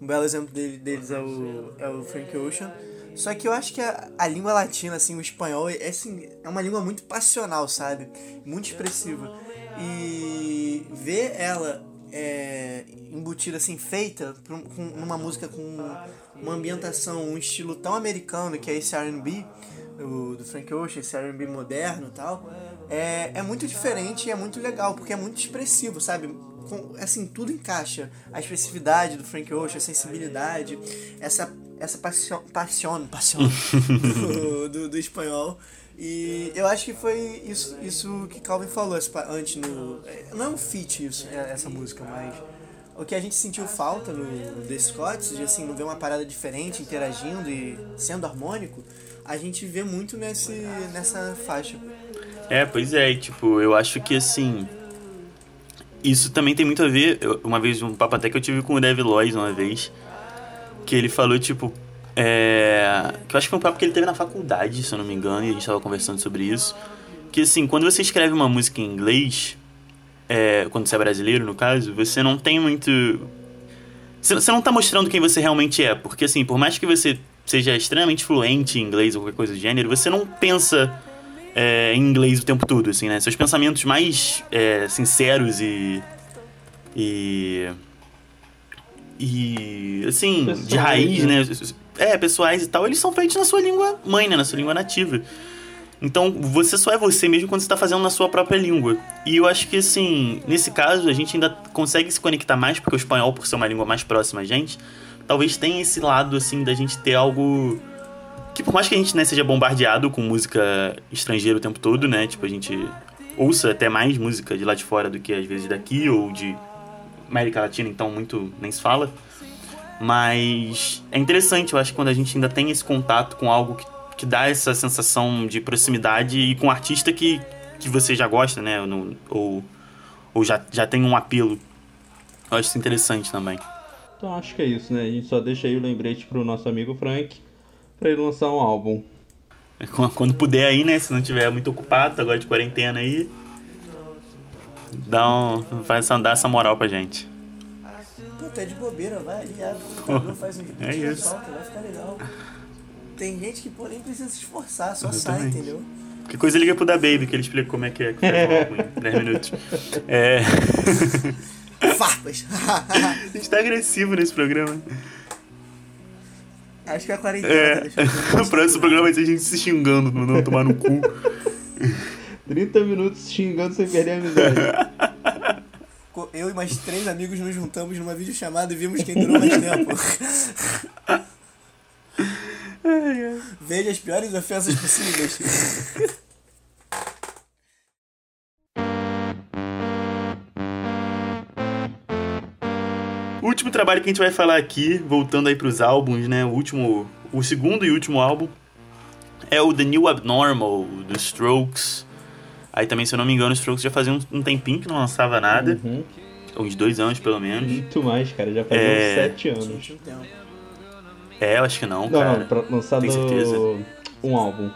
um belo exemplo dele- deles é o, é o Frank Ocean. Só que eu acho que a, a língua latina, assim, o espanhol, é, assim, é uma língua muito passional, sabe? Muito expressiva. E ver ela é, embutida, assim, feita com, numa música com uma ambientação, um estilo tão americano que é esse R&B, do Frank Ocean, esse R&B moderno e tal, é, é muito diferente e é muito legal, porque é muito expressivo, sabe? Com, assim, tudo encaixa. A expressividade do Frank Ocean, a sensibilidade, essa, essa paixão, paixão, paixão do, do, do espanhol. E eu acho que foi isso, isso que Calvin falou antes no. é, Não é um feat isso, é, essa música, mas. O que a gente sentiu falta no The Scots, de assim, não ver uma parada diferente, interagindo e sendo harmônico, a gente vê muito nesse, nessa faixa. É, pois é, tipo, eu acho que assim. Isso também tem muito a ver. Uma vez, um papo até que eu tive com o Dev Lois uma vez, que ele falou, tipo. É, que eu acho que foi um papo que ele teve na faculdade, se eu não me engano, e a gente tava conversando sobre isso. Que assim, quando você escreve uma música em inglês, é, quando você é brasileiro, no caso, você não tem muito. Você não tá mostrando quem você realmente é, porque assim, por mais que você seja extremamente fluente em inglês ou qualquer coisa do gênero, você não pensa é, em inglês o tempo todo, assim, né? Seus pensamentos mais é, sinceros e. e. e. assim, de Pessoais, raiz, né? né? É, pessoais e tal, eles são feitos na sua língua mãe, né? Na sua língua nativa. Então, você só é você mesmo quando você tá fazendo na sua própria língua. E eu acho que, assim, nesse caso, a gente ainda consegue se conectar mais, porque o espanhol, por ser uma língua mais próxima a gente, talvez tenha esse lado, assim, da gente ter algo. Que por mais que a gente né, seja bombardeado com música estrangeira o tempo todo, né? Tipo, a gente ouça até mais música de lá de fora do que às vezes daqui, ou de América Latina, então muito nem se fala. Mas é interessante, eu acho que quando a gente ainda tem esse contato com algo que, que dá essa sensação de proximidade e com um artista que, que você já gosta, né? no- ou ou já, já tem um apelo. Eu acho isso interessante também. Então acho que é isso, né? A gente só deixa aí o lembrete pro nosso amigo Frank pra ele lançar um álbum. Quando puder aí, né? Se não tiver muito ocupado, agora de quarentena aí. Dá um, faz dá essa moral pra gente. Pô, tá de bobeira, vai ali, abre o computador, faz um É isso. solta, vai ficar legal. Tem gente que, pô, nem precisa se esforçar, só sai, Exatamente. entendeu? Que coisa liga pro da Baby, que ele explica como é que é que álbum em 10 minutos. É. Farpas! A gente tá agressivo nesse programa. Acho que é a quarentena tá É. mundo O próximo programa vai ser a gente se xingando, mandando tomar no cu. 30 minutos xingando sem perder a amizade. Eu e mais três amigos nos juntamos numa videochamada e vimos quem durou mais tempo. Veja as piores ofensas possíveis. O último trabalho que a gente vai falar aqui, voltando aí pros álbuns, né? O último. O segundo e último álbum é o The New Abnormal, do Strokes. Aí também, se eu não me engano, o Strokes já fazia um, um tempinho que não lançava nada. Uhum. Uns dois anos, pelo menos. Muito mais, cara. Já faz É. uns 7 anos. É, eu acho que não, Não, cara. não, pra lançar Tem certeza? um álbum.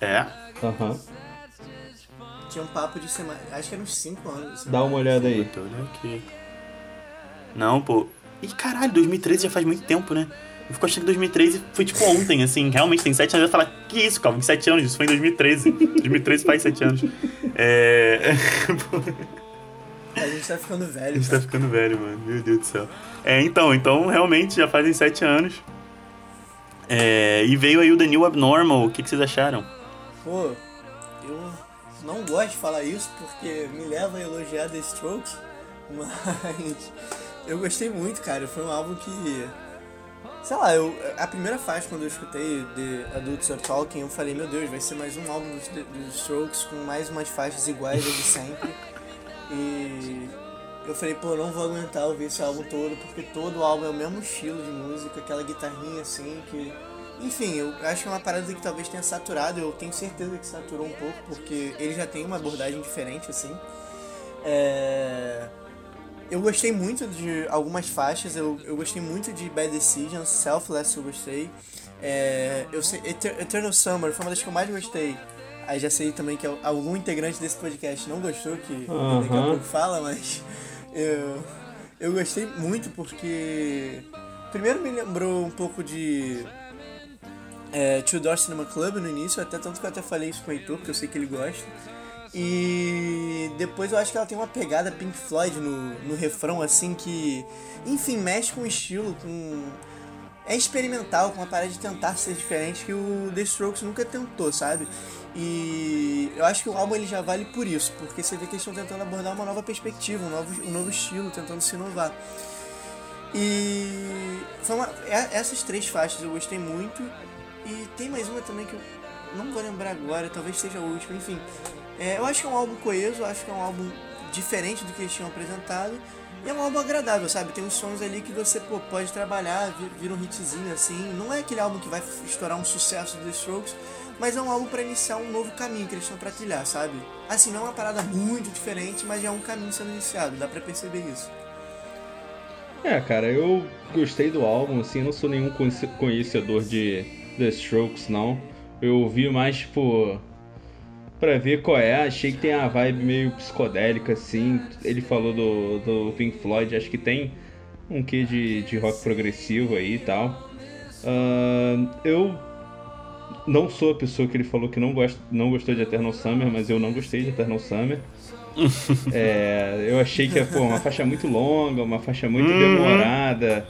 É. Aham. Tinha um papo de semana. Acho que era uns 5 anos. assim. Dá uma olhada aí. Tô olhando aqui. Não, pô. Ih, caralho, 2013 já faz muito tempo, né? Eu fico achando que 2013 foi tipo ontem, assim. Realmente tem 7 anos. Eu falar, que isso, Calvin? 7 anos? Isso foi em 2013. 2013 faz 7 anos. É. A gente tá ficando A velho. gente cara. tá ficando velho, mano. Meu Deus do céu. É, então, então realmente já fazem 7 anos. É, e veio aí o The New Abnormal. O que, que vocês acharam? Pô, eu. não gosto de falar isso porque me leva a elogiar The Strokes, mas eu gostei muito, cara. Foi um álbum que. Sei lá, eu, a primeira faixa quando eu escutei The Adults Are Talking, eu falei, meu Deus, vai ser mais um álbum dos, dos Strokes com mais umas faixas iguais de sempre. E eu falei, pô, não vou aguentar ouvir esse álbum todo, porque todo o álbum é o mesmo estilo de música, aquela guitarrinha assim, que. Enfim, eu acho que é uma parada que talvez tenha saturado, eu tenho certeza que saturou um pouco, porque ele já tem uma abordagem diferente, assim. É... Eu gostei muito de algumas faixas, eu, eu gostei muito de Bad Decisions, Selfless eu gostei. É... Eu sei, Eternal Summer foi uma das que eu mais gostei. Aí já sei também que algum integrante desse podcast não gostou, que uhum. daqui a pouco fala, mas eu, eu gostei muito porque. Primeiro me lembrou um pouco de. É, Two Door Cinema Club no início, até tanto que eu até falei isso com o Heitor, porque eu sei que ele gosta. E depois eu acho que ela tem uma pegada Pink Floyd no, no refrão, assim, que, enfim, mexe com o estilo, com. É experimental, com uma parada de tentar ser diferente que o The Strokes nunca tentou, sabe? E eu acho que o álbum ele já vale por isso, porque você vê que eles estão tentando abordar uma nova perspectiva, um novo, um novo estilo, tentando se inovar. E uma, é, essas três faixas eu gostei muito. E tem mais uma também que eu não vou lembrar agora, talvez seja a última, enfim. É, eu acho que é um álbum coeso, acho que é um álbum diferente do que eles tinham apresentado. E é um álbum agradável, sabe? Tem uns sons ali que você pô, pode trabalhar, vira um hitzinho assim. Não é aquele álbum que vai estourar um sucesso dos Strokes, mas é um álbum para iniciar um novo caminho que eles estão pra trilhar, sabe? Assim, não é uma parada muito diferente, mas já é um caminho sendo iniciado, dá pra perceber isso. É, cara, eu gostei do álbum, assim, eu não sou nenhum conhecedor de The Strokes, não. Eu ouvi mais, tipo, pra ver qual é, achei que tem a vibe meio psicodélica, assim. Ele falou do, do Pink Floyd, acho que tem um quê de, de rock progressivo aí e tal. Uh, eu não sou a pessoa que ele falou que não, gosta, não gostou de Eternal Summer, mas eu não gostei de Eternal Summer. é, eu achei que é pô, uma faixa muito longa, uma faixa muito uhum. demorada.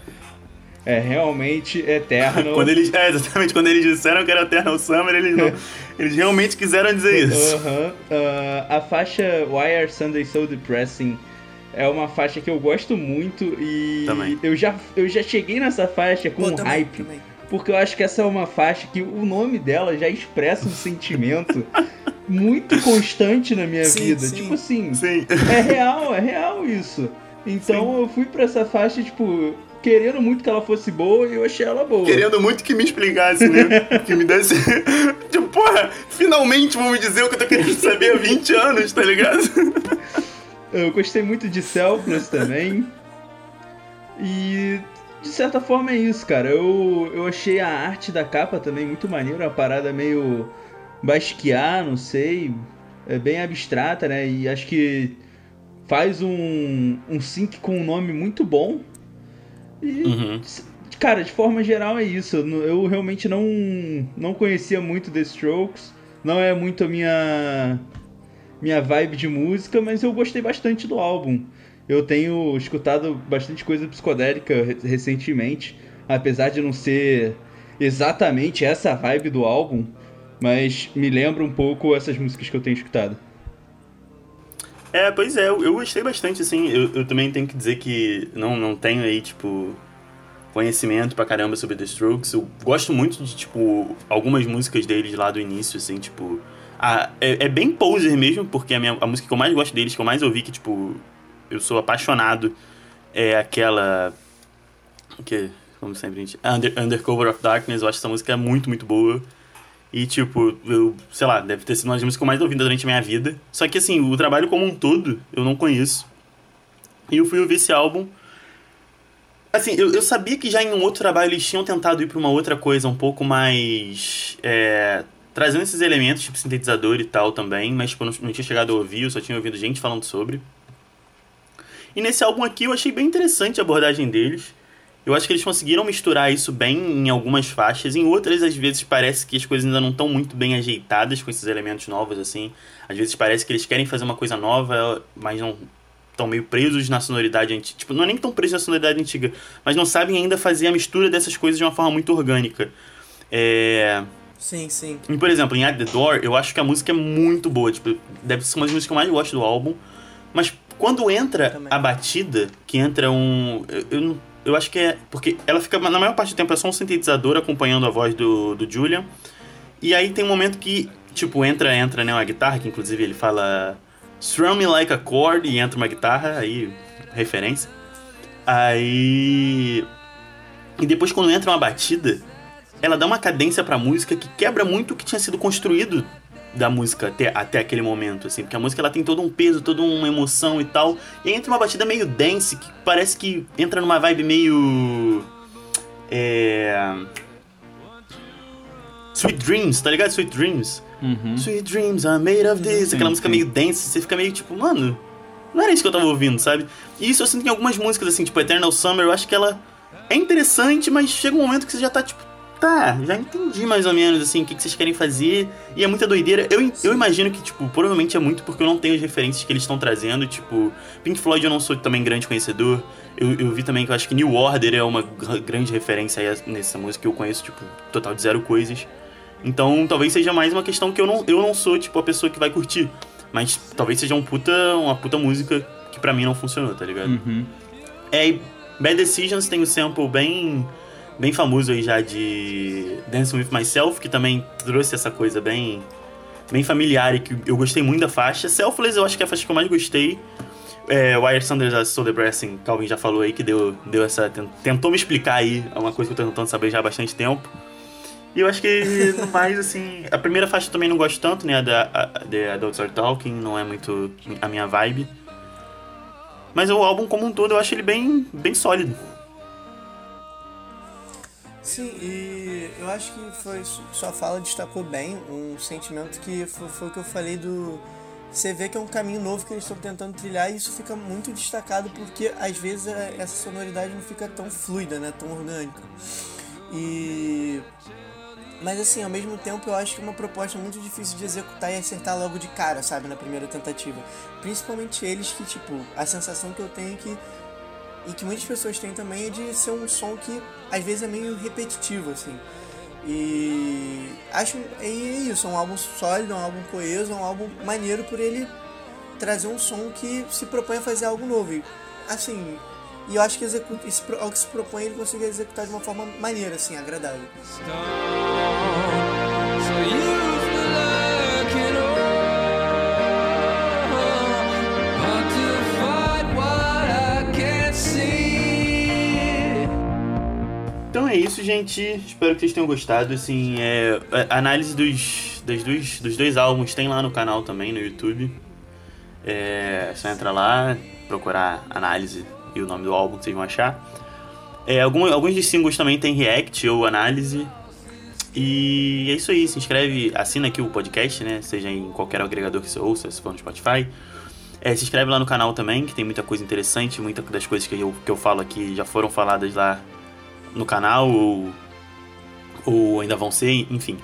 É realmente eterno. quando eles, é, exatamente, quando eles disseram que era Eternal Summer, eles, não, eles realmente quiseram dizer isso. Uhum. Uh, a faixa Why Are Sundays So Depressing é uma faixa que eu gosto muito e também. eu já, eu já cheguei nessa faixa com Pô, um também, hype. Também porque eu acho que essa é uma faixa que o nome dela já expressa um sentimento muito constante na minha sim, vida. Sim. Tipo assim, sim. é real, é real isso. Então eu fui pra essa faixa, tipo, querendo muito que ela fosse boa e eu achei ela boa. Querendo muito que me explicasse, né? que me desse. tipo, porra, finalmente vão me dizer o que eu tô querendo saber há 20 anos, tá ligado? eu gostei muito de Selfless também. E de certa forma é isso, cara. Eu, eu achei a arte da capa também muito maneira, uma parada meio basquear, não sei. É bem abstrata, né? E acho que faz um, um sync com um nome muito bom. E, uhum. cara, de forma geral é isso. Eu, realmente não, não conhecia muito The Strokes. Não é muito a minha, minha vibe de música, mas eu gostei bastante do álbum. Eu tenho escutado bastante coisa psicodélica recentemente, apesar de não ser exatamente essa vibe do álbum, mas me lembra um pouco essas músicas que eu tenho escutado. É, pois é, eu, gostei bastante, assim, eu, eu, também tenho que dizer que não, não tenho aí, tipo, conhecimento pra caramba sobre The Strokes, eu gosto muito de, tipo, algumas músicas deles lá do início, assim, tipo, a, é, é bem poser mesmo, porque a, minha, a música que eu mais gosto deles, que eu mais ouvi, que, tipo, eu sou apaixonado é aquela que como sempre gente? Under, Undercover of Darkness, eu acho essa música muito, muito boa. E tipo, eu, sei lá, deve ter sido uma das músicas que eu mais ouvi durante a minha vida. Só que assim, o trabalho como um todo, eu não conheço. E eu fui ouvir esse álbum. Assim, eu, eu sabia que já em um outro trabalho eles tinham tentado ir pra uma outra coisa um pouco mais. É, trazendo esses elementos, tipo sintetizador e tal também, mas tipo, eu não, não tinha chegado a ouvir, eu só tinha ouvido gente falando sobre. E nesse álbum aqui eu achei bem interessante a abordagem deles. Eu acho que eles conseguiram misturar isso bem em algumas faixas, em outras às vezes parece que as coisas ainda não estão muito bem ajeitadas com esses elementos novos assim. Às vezes parece que eles querem fazer uma coisa nova, mas não estão meio presos na sonoridade antiga. Tipo, não é nem tão presos na sonoridade antiga, mas não sabem ainda fazer a mistura dessas coisas de uma forma muito orgânica. É... Sim, sim. E, por exemplo, em At The Door, eu acho que a música é muito boa. Tipo, deve ser uma das músicas que eu mais gosto do álbum. Mas quando entra Também. a batida, que entra um. Eu, eu, não- eu acho que é. Porque ela fica. Na maior parte do tempo é só um sintetizador acompanhando a voz do, do Julian. E aí tem um momento que, tipo, entra, entra, né, uma guitarra, que inclusive ele fala. Strum me like a chord e entra uma guitarra, aí. referência. Aí. E depois quando entra uma batida, ela dá uma cadência pra música que quebra muito o que tinha sido construído da música até, até aquele momento, assim, porque a música ela tem todo um peso, toda uma emoção e tal. E aí entra uma batida meio dance, que parece que entra numa vibe meio. É. Sweet Dreams, tá ligado? Sweet Dreams. Uhum. Sweet Dreams are made of this. Sim, Aquela música sim. meio dance, você fica meio tipo, mano, não era isso que eu tava ouvindo, sabe? E isso eu sinto em algumas músicas, assim, tipo Eternal Summer, eu acho que ela é interessante, mas chega um momento que você já tá tipo, tá, já entendi mais ou menos, assim, o que, que vocês querem fazer. E é muita doideira. Eu, eu imagino que, tipo, provavelmente é muito porque eu não tenho as referências que eles estão trazendo, tipo, Pink Floyd eu não sou também grande conhecedor. Eu, eu vi também que eu acho que New Order é uma gr- grande referência aí nessa música que eu conheço, tipo, total de zero coisas. Então, talvez seja mais uma questão que eu não, eu não sou, tipo, a pessoa que vai curtir. Mas talvez seja um puta, uma puta música que pra mim não funcionou, tá ligado? Uhum. É, Bad Decisions tem um sample bem, bem famoso aí já de Dancing With Myself, que também trouxe essa coisa bem, bem familiar e que eu gostei muito da faixa. Selfless eu acho que é a faixa que eu mais gostei. É, Wire Sanders a Soul Depressing, Calvin já falou aí que deu, deu essa. tent- Tentou me explicar aí, é uma coisa que eu tô tentando saber já há bastante tempo. E eu acho que, mais, assim. A primeira faixa eu também não gosto tanto, né? A da The Adults Are Talking, não é muito a minha vibe. Mas o álbum como um todo eu acho ele bem, bem sólido. Sim, e eu acho que foi sua fala destacou bem um sentimento que foi, foi o que eu falei do você vê que é um caminho novo que eles estão tentando trilhar e isso fica muito destacado porque às vezes é- essa sonoridade não fica tão fluida, né, tão orgânica. E mas assim, ao mesmo tempo eu acho que é uma proposta muito difícil de executar e acertar logo de cara, sabe, na primeira tentativa. Principalmente eles que, tipo, a sensação que eu tenho é que e que muitas pessoas têm também é de ser um som que às vezes é meio repetitivo, assim. E acho é isso, é um álbum sólido, é um álbum coeso, é um álbum maneiro por ele trazer um som que se propõe a fazer algo novo. E, assim, e eu acho que executa, esse, ao que se propõe ele consegue executar de uma forma maneira, assim, agradável. So Então é isso, gente. Espero que vocês tenham gostado. Assim, é, a análise dos, das dois, dos dois álbuns tem lá no canal também, no YouTube. É só entrar lá, procurar análise e o nome do álbum que vocês vão achar. É, algum, alguns dos singles também tem react ou análise. E é isso aí, se inscreve, assina aqui o podcast, né? Seja em qualquer agregador que você ouça, se for no Spotify. É, se inscreve lá no canal também, que tem muita coisa interessante, muitas das coisas que eu, que eu falo aqui já foram faladas lá no canal ou, ou ainda vão ser, enfim.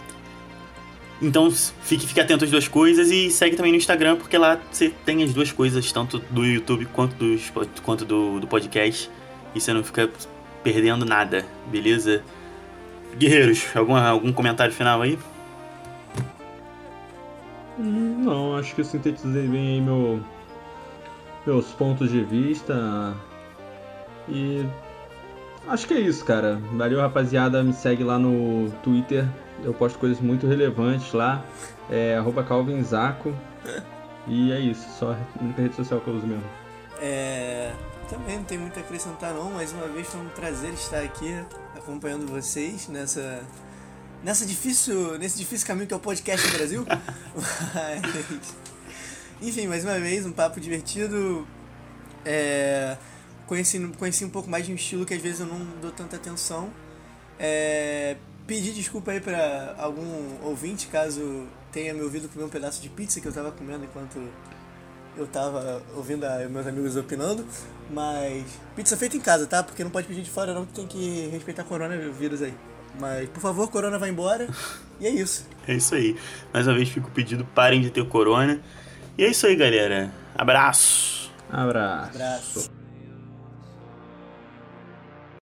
Então fique, fique atento às duas coisas e segue também no Instagram, porque lá você tem as duas coisas, tanto do YouTube quanto, dos, quanto do, do podcast, e você não fica perdendo nada, beleza? Guerreiros, algum, algum comentário final aí? Não, acho que eu sintetizei bem aí meu, meus pontos de vista. E acho que é isso, cara. Valeu, rapaziada. Me segue lá no Twitter. Eu posto coisas muito relevantes lá. É calvinzaco. E é isso, só a única rede social que eu uso mesmo. É, também não tem muito a acrescentar não, mais uma vez foi um prazer estar aqui acompanhando vocês nessa nessa difícil, nesse difícil caminho que é o podcast no Brasil. Mas, enfim, mais uma vez um papo divertido. É, conheci, conheci um pouco mais de um estilo que às vezes eu não dou tanta atenção. É, pedir desculpa aí pra algum ouvinte caso tenha me ouvido comer um pedaço de pizza que eu tava comendo enquanto eu tava ouvindo a, meus amigos opinando, mas pizza feita em casa, tá? Porque não pode pedir de fora não, que tem que respeitar coronavírus aí. Mas, por favor, corona vai embora. E é isso. É isso aí. Mais uma vez fica o pedido, parem de ter corona. E é isso aí, galera. Abraço! Abraço. Abraço.